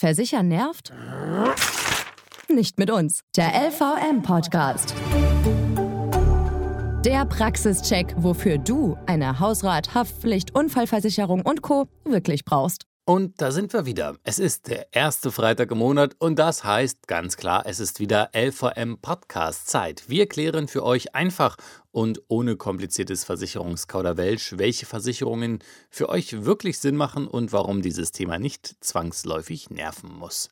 Versichern nervt? Nicht mit uns. Der LVM-Podcast. Der Praxischeck, wofür du eine Hausrat, Haftpflicht, Unfallversicherung und Co. wirklich brauchst. Und da sind wir wieder. Es ist der erste Freitag im Monat und das heißt ganz klar, es ist wieder LVM Podcast Zeit. Wir klären für euch einfach und ohne kompliziertes Versicherungskauderwelsch, welche Versicherungen für euch wirklich Sinn machen und warum dieses Thema nicht zwangsläufig nerven muss.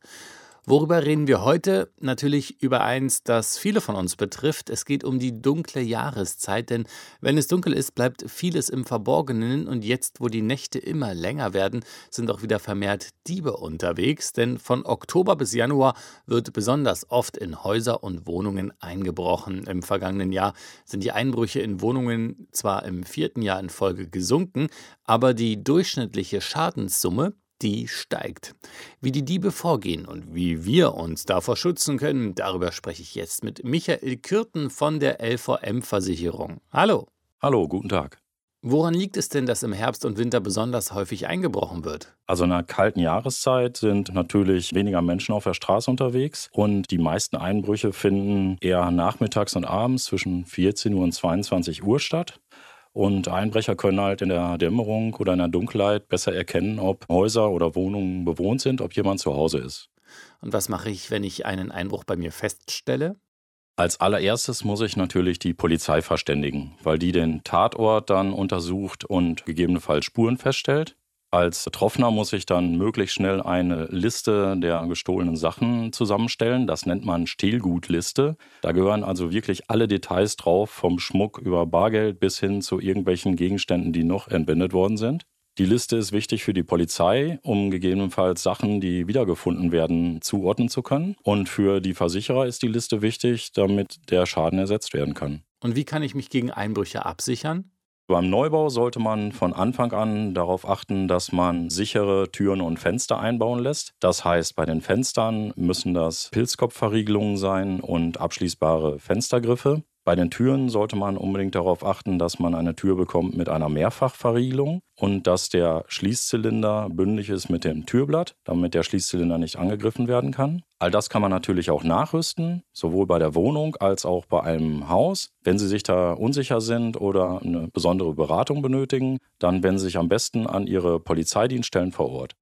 Worüber reden wir heute? Natürlich über eins, das viele von uns betrifft. Es geht um die dunkle Jahreszeit, denn wenn es dunkel ist, bleibt vieles im Verborgenen und jetzt, wo die Nächte immer länger werden, sind auch wieder vermehrt Diebe unterwegs, denn von Oktober bis Januar wird besonders oft in Häuser und Wohnungen eingebrochen. Im vergangenen Jahr sind die Einbrüche in Wohnungen zwar im vierten Jahr in Folge gesunken, aber die durchschnittliche Schadenssumme die steigt. Wie die Diebe vorgehen und wie wir uns davor schützen können, darüber spreche ich jetzt mit Michael Kürten von der LVM-Versicherung. Hallo. Hallo, guten Tag. Woran liegt es denn, dass im Herbst und Winter besonders häufig eingebrochen wird? Also in einer kalten Jahreszeit sind natürlich weniger Menschen auf der Straße unterwegs und die meisten Einbrüche finden eher nachmittags und abends zwischen 14 Uhr und 22 Uhr statt. Und Einbrecher können halt in der Dämmerung oder in der Dunkelheit besser erkennen, ob Häuser oder Wohnungen bewohnt sind, ob jemand zu Hause ist. Und was mache ich, wenn ich einen Einbruch bei mir feststelle? Als allererstes muss ich natürlich die Polizei verständigen, weil die den Tatort dann untersucht und gegebenenfalls Spuren feststellt. Als Betroffener muss ich dann möglichst schnell eine Liste der gestohlenen Sachen zusammenstellen. Das nennt man Stehlgutliste. Da gehören also wirklich alle Details drauf, vom Schmuck über Bargeld bis hin zu irgendwelchen Gegenständen, die noch entwendet worden sind. Die Liste ist wichtig für die Polizei, um gegebenenfalls Sachen, die wiedergefunden werden, zuordnen zu können. Und für die Versicherer ist die Liste wichtig, damit der Schaden ersetzt werden kann. Und wie kann ich mich gegen Einbrüche absichern? Beim Neubau sollte man von Anfang an darauf achten, dass man sichere Türen und Fenster einbauen lässt. Das heißt, bei den Fenstern müssen das Pilzkopfverriegelungen sein und abschließbare Fenstergriffe. Bei den Türen sollte man unbedingt darauf achten, dass man eine Tür bekommt mit einer Mehrfachverriegelung und dass der Schließzylinder bündig ist mit dem Türblatt, damit der Schließzylinder nicht angegriffen werden kann. All das kann man natürlich auch nachrüsten, sowohl bei der Wohnung als auch bei einem Haus. Wenn Sie sich da unsicher sind oder eine besondere Beratung benötigen, dann wenden Sie sich am besten an Ihre Polizeidienststellen vor Ort.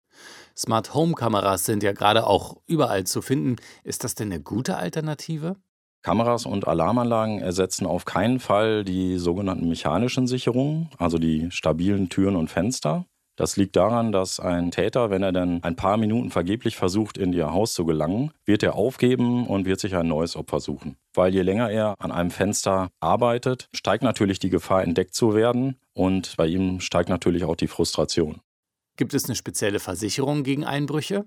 Smart Home Kameras sind ja gerade auch überall zu finden. Ist das denn eine gute Alternative? Kameras und Alarmanlagen ersetzen auf keinen Fall die sogenannten mechanischen Sicherungen, also die stabilen Türen und Fenster. Das liegt daran, dass ein Täter, wenn er dann ein paar Minuten vergeblich versucht, in ihr Haus zu gelangen, wird er aufgeben und wird sich ein neues Opfer suchen. Weil je länger er an einem Fenster arbeitet, steigt natürlich die Gefahr, entdeckt zu werden und bei ihm steigt natürlich auch die Frustration. Gibt es eine spezielle Versicherung gegen Einbrüche?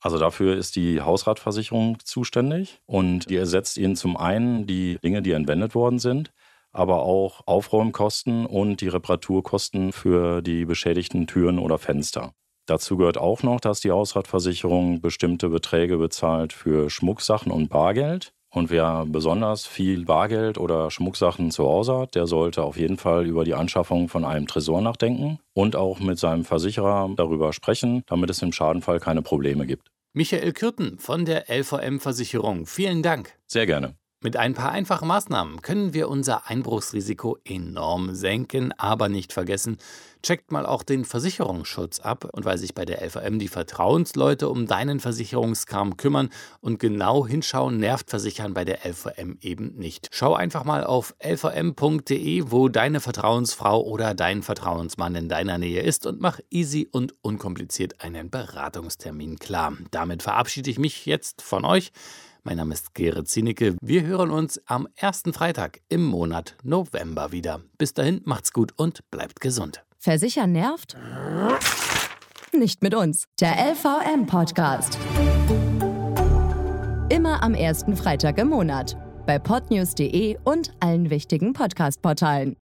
Also dafür ist die Hausratversicherung zuständig und die ersetzt ihnen zum einen die Dinge, die entwendet worden sind, aber auch Aufräumkosten und die Reparaturkosten für die beschädigten Türen oder Fenster. Dazu gehört auch noch, dass die Hausratversicherung bestimmte Beträge bezahlt für Schmucksachen und Bargeld. Und wer besonders viel Bargeld oder Schmucksachen zu Hause hat, der sollte auf jeden Fall über die Anschaffung von einem Tresor nachdenken und auch mit seinem Versicherer darüber sprechen, damit es im Schadenfall keine Probleme gibt. Michael Kürten von der LVM Versicherung, vielen Dank. Sehr gerne. Mit ein paar einfachen Maßnahmen können wir unser Einbruchsrisiko enorm senken, aber nicht vergessen, checkt mal auch den Versicherungsschutz ab und weil sich bei der LVM die Vertrauensleute um deinen Versicherungskram kümmern und genau hinschauen, nervt Versichern bei der LVM eben nicht. Schau einfach mal auf lvm.de, wo deine Vertrauensfrau oder dein Vertrauensmann in deiner Nähe ist und mach easy und unkompliziert einen Beratungstermin klar. Damit verabschiede ich mich jetzt von euch. Mein Name ist Gerrit Zienicke. Wir hören uns am ersten Freitag im Monat November wieder. Bis dahin macht's gut und bleibt gesund. Versichern nervt? Nicht mit uns. Der LVM-Podcast. Immer am ersten Freitag im Monat. Bei podnews.de und allen wichtigen Podcast-Portalen.